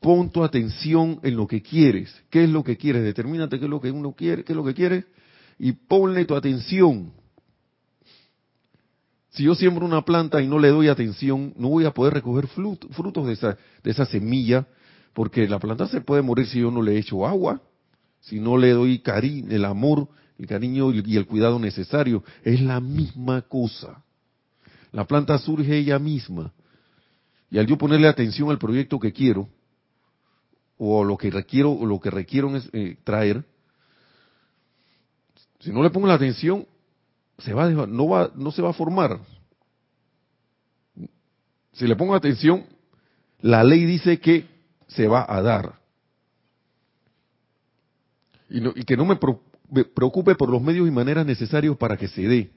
Pon tu atención en lo que quieres. ¿Qué es lo que quieres? Determínate qué es lo que uno quiere, qué es lo que quiere, y ponle tu atención. Si yo siembro una planta y no le doy atención, no voy a poder recoger frutos de esa, de esa semilla porque la planta se puede morir si yo no le echo agua, si no le doy cariño, el amor, el cariño y el cuidado necesario. Es la misma cosa. La planta surge ella misma. Y al yo ponerle atención al proyecto que quiero, o lo que requiero, o lo que requiero es, eh, traer, si no le pongo la atención, se va, no va, no se va a formar. Si le pongo atención, la ley dice que se va a dar. Y, que no me preocupe por los medios y maneras necesarios para que se dé.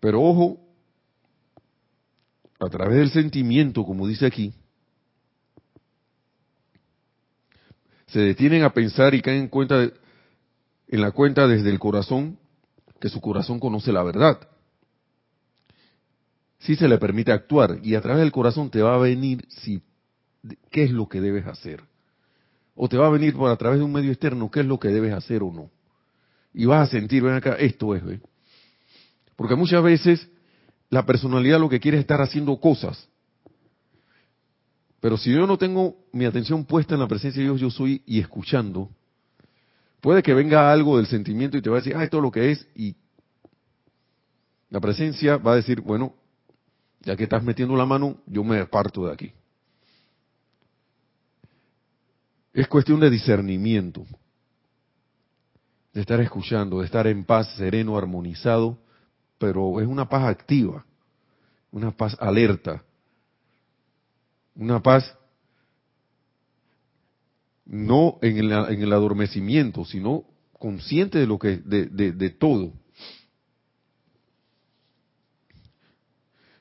Pero ojo, a través del sentimiento, como dice aquí, se detienen a pensar y caen en cuenta en la cuenta desde el corazón que su corazón conoce la verdad si se le permite actuar y a través del corazón te va a venir si qué es lo que debes hacer. O te va a venir por a través de un medio externo qué es lo que debes hacer o no. Y vas a sentir, ven acá, esto es, ¿ve? Porque muchas veces la personalidad lo que quiere es estar haciendo cosas. Pero si yo no tengo mi atención puesta en la presencia de Dios, yo soy y escuchando, puede que venga algo del sentimiento y te va a decir, ah, esto es lo que es, y la presencia va a decir, bueno, ya que estás metiendo la mano, yo me aparto de aquí. Es cuestión de discernimiento, de estar escuchando, de estar en paz, sereno, armonizado, pero es una paz activa, una paz alerta, una paz no en el, en el adormecimiento, sino consciente de lo que, de todo.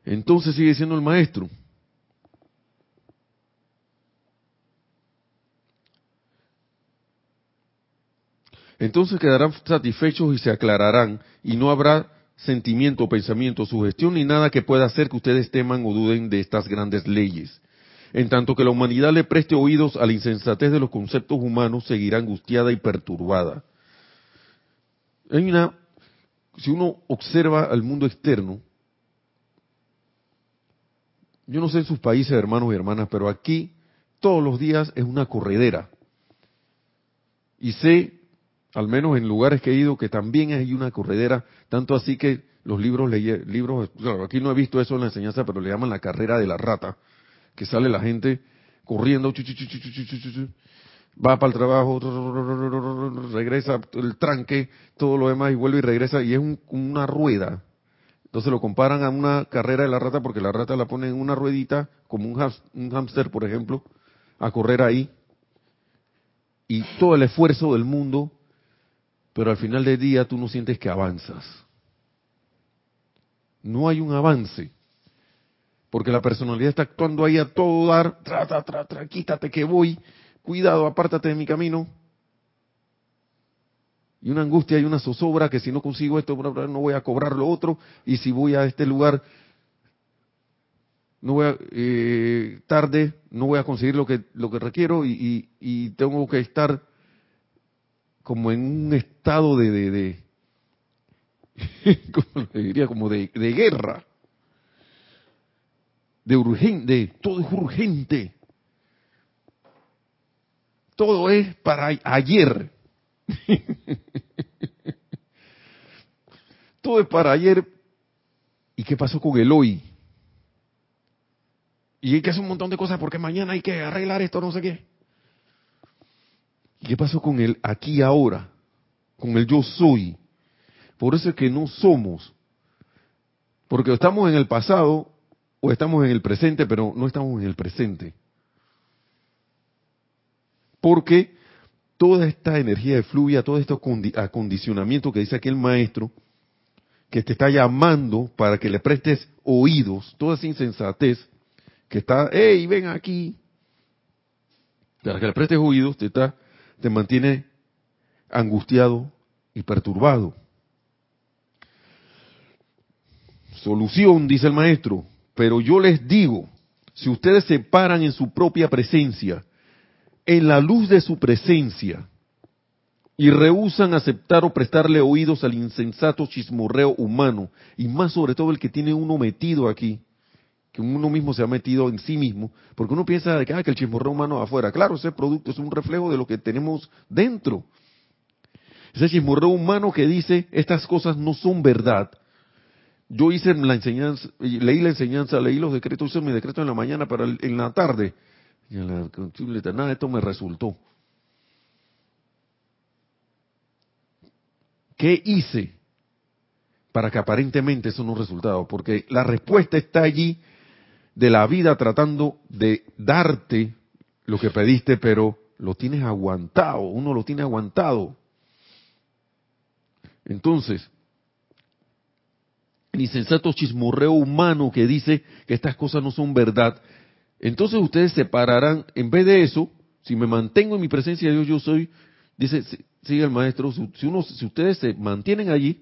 Entonces sigue siendo el maestro. Entonces quedarán satisfechos y se aclararán y no habrá sentimiento, pensamiento, sugestión ni nada que pueda hacer que ustedes teman o duden de estas grandes leyes. En tanto que la humanidad le preste oídos a la insensatez de los conceptos humanos, seguirá angustiada y perturbada. Hay una, si uno observa al mundo externo, yo no sé en sus países, hermanos y hermanas, pero aquí todos los días es una corredera. Y sé al menos en lugares que he ido, que también hay una corredera, tanto así que los libros, libros, claro, aquí no he visto eso en la enseñanza, pero le llaman la carrera de la rata, que sale la gente corriendo, va para el trabajo, regresa el tranque, todo lo demás y vuelve y regresa y es una rueda. Entonces lo comparan a una carrera de la rata porque la rata la pone en una ruedita, como un, hámster, por ejemplo, a correr ahí. Y todo el esfuerzo del mundo pero al final del día tú no sientes que avanzas. No hay un avance, porque la personalidad está actuando ahí a todo dar, tra, tra, tra, quítate que voy, cuidado, apártate de mi camino. Y una angustia y una zozobra que si no consigo esto, no voy a cobrar lo otro, y si voy a este lugar, no voy a, eh, tarde, no voy a conseguir lo que, lo que requiero y, y tengo que estar como en un estado de, de, de [LAUGHS] ¿cómo le diría? Como de, de guerra, de urgente, todo es urgente, todo es para ayer, [LAUGHS] todo es para ayer, ¿y qué pasó con el hoy? Y hay que hacer un montón de cosas porque mañana hay que arreglar esto, no sé qué. ¿Y qué pasó con el aquí ahora? Con el yo soy. Por eso es que no somos. Porque estamos en el pasado o estamos en el presente, pero no estamos en el presente. Porque toda esta energía de fluvia, todo este acondicionamiento que dice aquí el maestro, que te está llamando para que le prestes oídos, toda esa insensatez, que está, hey, ven aquí, para que le prestes oídos, te está te mantiene angustiado y perturbado. Solución, dice el maestro, pero yo les digo, si ustedes se paran en su propia presencia, en la luz de su presencia, y rehusan aceptar o prestarle oídos al insensato chismorreo humano, y más sobre todo el que tiene uno metido aquí, que uno mismo se ha metido en sí mismo, porque uno piensa de que, ah, que el chismorreo humano afuera. Claro, ese producto es un reflejo de lo que tenemos dentro. Ese chismorreo humano que dice, estas cosas no son verdad. Yo hice la enseñanza, leí la enseñanza, leí los decretos, hice mi decreto en la mañana, pero en la tarde, y en la, nada, esto me resultó. ¿Qué hice para que aparentemente eso no resultado? Porque la respuesta está allí de la vida tratando de darte lo que pediste, pero lo tienes aguantado, uno lo tiene aguantado. Entonces, el insensato chismorreo humano que dice que estas cosas no son verdad, entonces ustedes separarán, en vez de eso, si me mantengo en mi presencia de Dios, yo soy, dice, sigue el maestro, si, si ustedes se mantienen allí,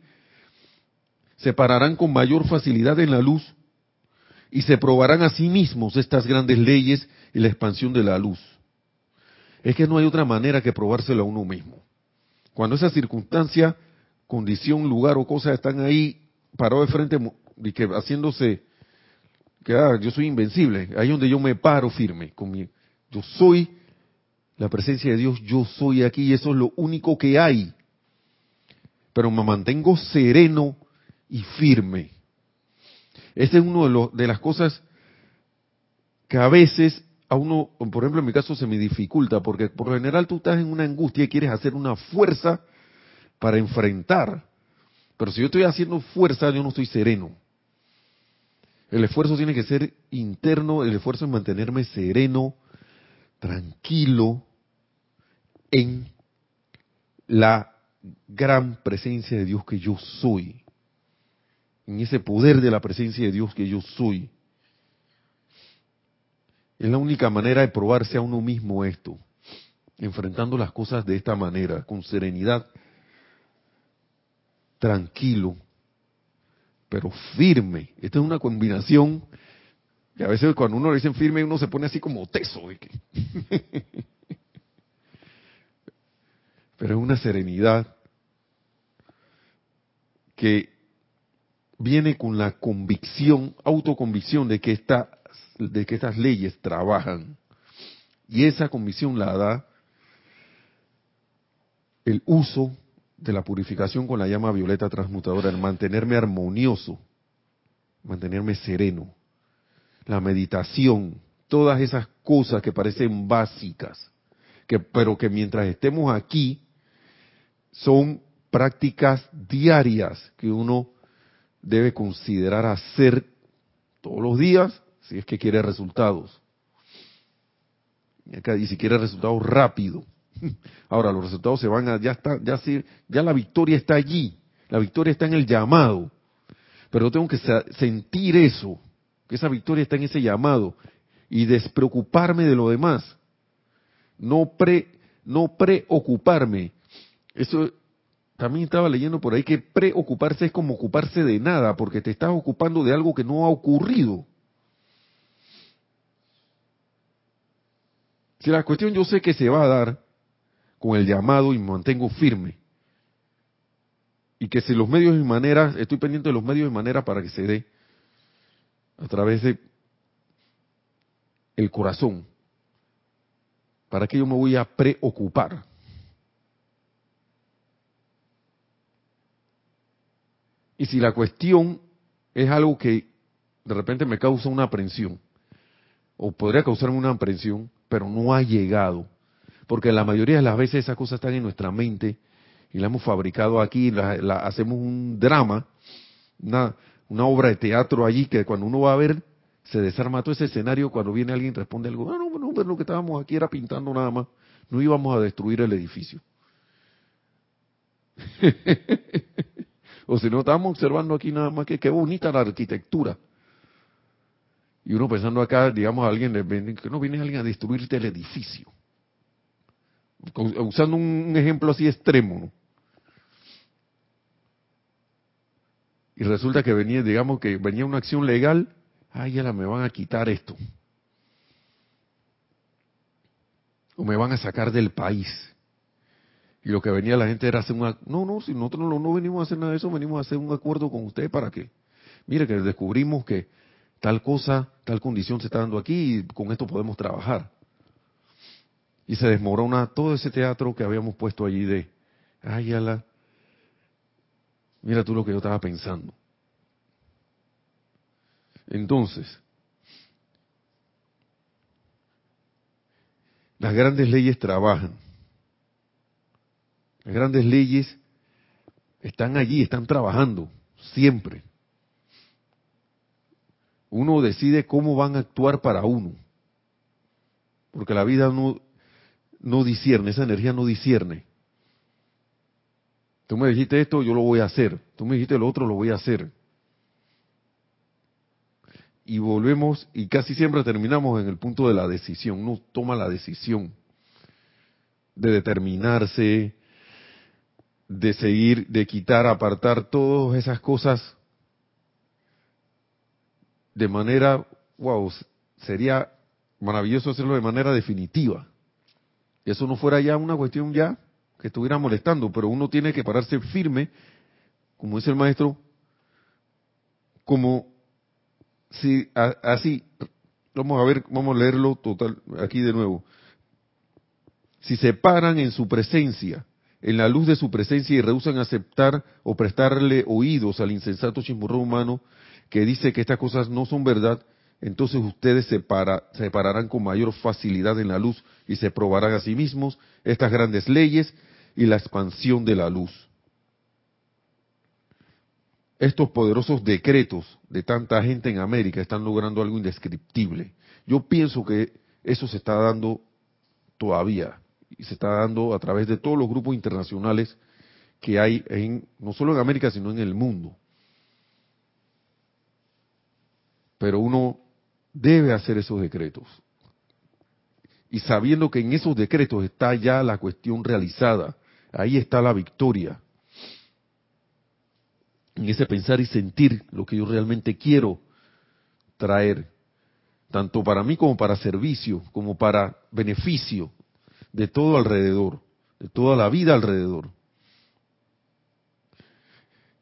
separarán con mayor facilidad en la luz y se probarán a sí mismos estas grandes leyes y la expansión de la luz. Es que no hay otra manera que probárselo a uno mismo. Cuando esa circunstancia, condición, lugar o cosa están ahí parado de frente haciéndose que ah, yo soy invencible, ahí donde yo me paro firme. Con yo soy la presencia de Dios, yo soy aquí y eso es lo único que hay. Pero me mantengo sereno y firme. Esta es una de, de las cosas que a veces a uno, por ejemplo en mi caso se me dificulta, porque por lo general tú estás en una angustia y quieres hacer una fuerza para enfrentar. Pero si yo estoy haciendo fuerza, yo no estoy sereno. El esfuerzo tiene que ser interno, el esfuerzo es mantenerme sereno, tranquilo, en la gran presencia de Dios que yo soy. En ese poder de la presencia de Dios que yo soy. Es la única manera de probarse a uno mismo esto, enfrentando las cosas de esta manera, con serenidad, tranquilo, pero firme. Esta es una combinación que a veces cuando uno le dicen firme uno se pone así como teso. De [LAUGHS] pero es una serenidad que viene con la convicción, autoconvicción de que, esta, de que estas leyes trabajan. Y esa convicción la da el uso de la purificación con la llama violeta transmutadora, el mantenerme armonioso, mantenerme sereno, la meditación, todas esas cosas que parecen básicas, que, pero que mientras estemos aquí son prácticas diarias que uno debe considerar hacer todos los días si es que quiere resultados. Y si quiere resultados rápido. [LAUGHS] Ahora los resultados se van a, ya está, ya ya la victoria está allí. La victoria está en el llamado. Pero tengo que sentir eso, que esa victoria está en ese llamado y despreocuparme de lo demás. No pre, no preocuparme eso también estaba leyendo por ahí que preocuparse es como ocuparse de nada, porque te estás ocupando de algo que no ha ocurrido. Si la cuestión yo sé que se va a dar con el llamado y me mantengo firme. Y que si los medios y maneras, estoy pendiente de los medios y maneras para que se dé a través de el corazón. ¿Para qué yo me voy a preocupar? Y si la cuestión es algo que de repente me causa una aprensión, o podría causarme una aprensión, pero no ha llegado, porque la mayoría de las veces esas cosas están en nuestra mente y la hemos fabricado aquí, la, hacemos un drama, una, obra de teatro allí que cuando uno va a ver se desarma todo ese escenario cuando viene alguien y responde algo, ah, no, no, no, lo que estábamos aquí era pintando nada más, no íbamos a destruir el edificio. [LAUGHS] O si no, estamos observando aquí nada más que qué bonita la arquitectura. Y uno pensando acá, digamos, a alguien, que no viene alguien a destruirte el edificio. Usando un ejemplo así extremo. Y resulta que venía, digamos que venía una acción legal, ay, ya la me van a quitar esto. O me van a sacar del país. Y lo que venía la gente era hacer una... No, no, si nosotros no, no venimos a hacer nada de eso, venimos a hacer un acuerdo con usted para que... Mire, que descubrimos que tal cosa, tal condición se está dando aquí y con esto podemos trabajar. Y se desmorona todo ese teatro que habíamos puesto allí de... Ay, ala, mira tú lo que yo estaba pensando. Entonces, las grandes leyes trabajan las grandes leyes están allí, están trabajando, siempre. Uno decide cómo van a actuar para uno. Porque la vida no, no discierne, esa energía no discierne. Tú me dijiste esto, yo lo voy a hacer. Tú me dijiste lo otro, lo voy a hacer. Y volvemos, y casi siempre terminamos en el punto de la decisión. Uno toma la decisión de determinarse, de seguir, de quitar, apartar todas esas cosas de manera, wow, sería maravilloso hacerlo de manera definitiva. Y eso no fuera ya una cuestión ya que estuviera molestando, pero uno tiene que pararse firme, como dice el maestro, como si así, vamos a ver, vamos a leerlo total aquí de nuevo. Si se paran en su presencia, en la luz de su presencia y rehusan aceptar o prestarle oídos al insensato chimburro humano que dice que estas cosas no son verdad, entonces ustedes se, pararán con mayor facilidad en la luz y se probarán a sí mismos estas grandes leyes y la expansión de la luz. Estos poderosos decretos de tanta gente en América están logrando algo indescriptible. Yo pienso que eso se está dando todavía y se está dando a través de todos los grupos internacionales que hay en no solo en América sino en el mundo. Pero uno debe hacer esos decretos. Y sabiendo que en esos decretos está ya la cuestión realizada, ahí está la victoria. En ese pensar y sentir lo que yo realmente quiero traer, tanto para mí como para servicio, como para beneficio de todo alrededor, de toda la vida alrededor.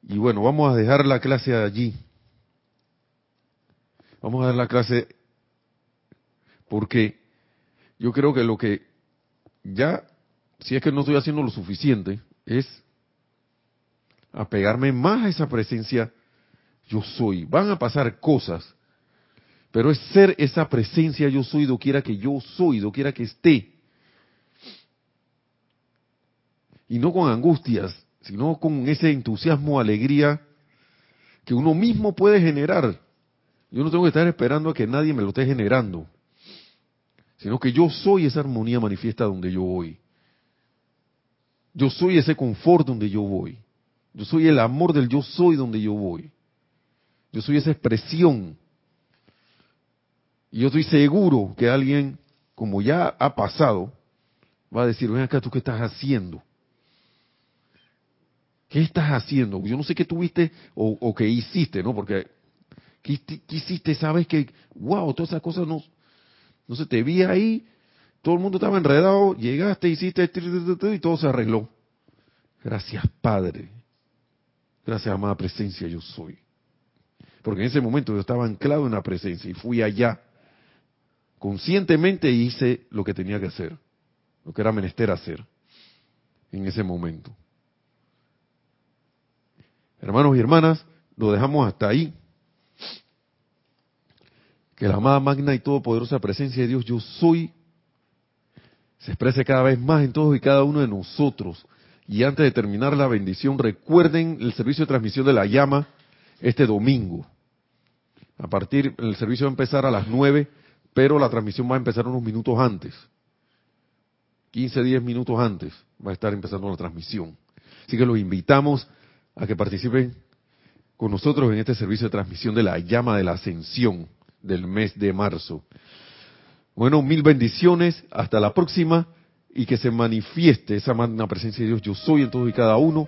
Y bueno, vamos a dejar la clase allí. Vamos a dar la clase porque yo creo que lo que ya, si es que no estoy haciendo lo suficiente, es apegarme más a esa presencia yo soy. Van a pasar cosas, pero es ser esa presencia yo soy, doquiera que yo soy, doquiera que esté. Y no con angustias, sino con ese entusiasmo, alegría que uno mismo puede generar. Yo no tengo que estar esperando a que nadie me lo esté generando, sino que yo soy esa armonía manifiesta donde yo voy. Yo soy ese confort donde yo voy. Yo soy el amor del yo soy donde yo voy. Yo soy esa expresión. Y yo estoy seguro que alguien, como ya ha pasado, va a decir, ven acá, ¿tú qué estás haciendo? ¿Qué estás haciendo? Yo no sé qué tuviste o, o qué hiciste, ¿no? Porque ¿Qué, hiciste? Sabes que, wow, todas esas cosas no, no se te vi ahí, todo el mundo estaba enredado, llegaste, hiciste y todo se arregló. Gracias, Padre. Gracias, amada presencia, yo soy. Porque en ese momento yo estaba anclado en la presencia y fui allá. Conscientemente hice lo que tenía que hacer, lo que era menester hacer en ese momento. Hermanos y hermanas, lo dejamos hasta ahí que la amada magna y todopoderosa presencia de Dios, yo soy, se exprese cada vez más en todos y cada uno de nosotros. Y antes de terminar la bendición, recuerden el servicio de transmisión de la llama este domingo. A partir, el servicio va a empezar a las 9, pero la transmisión va a empezar unos minutos antes. 15, 10 minutos antes va a estar empezando la transmisión. Así que los invitamos a que participen con nosotros en este servicio de transmisión de la llama de la ascensión del mes de marzo. Bueno, mil bendiciones, hasta la próxima y que se manifieste esa magna presencia de Dios, yo soy en todos y cada uno,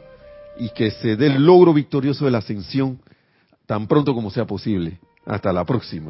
y que se dé el logro victorioso de la ascensión tan pronto como sea posible. Hasta la próxima.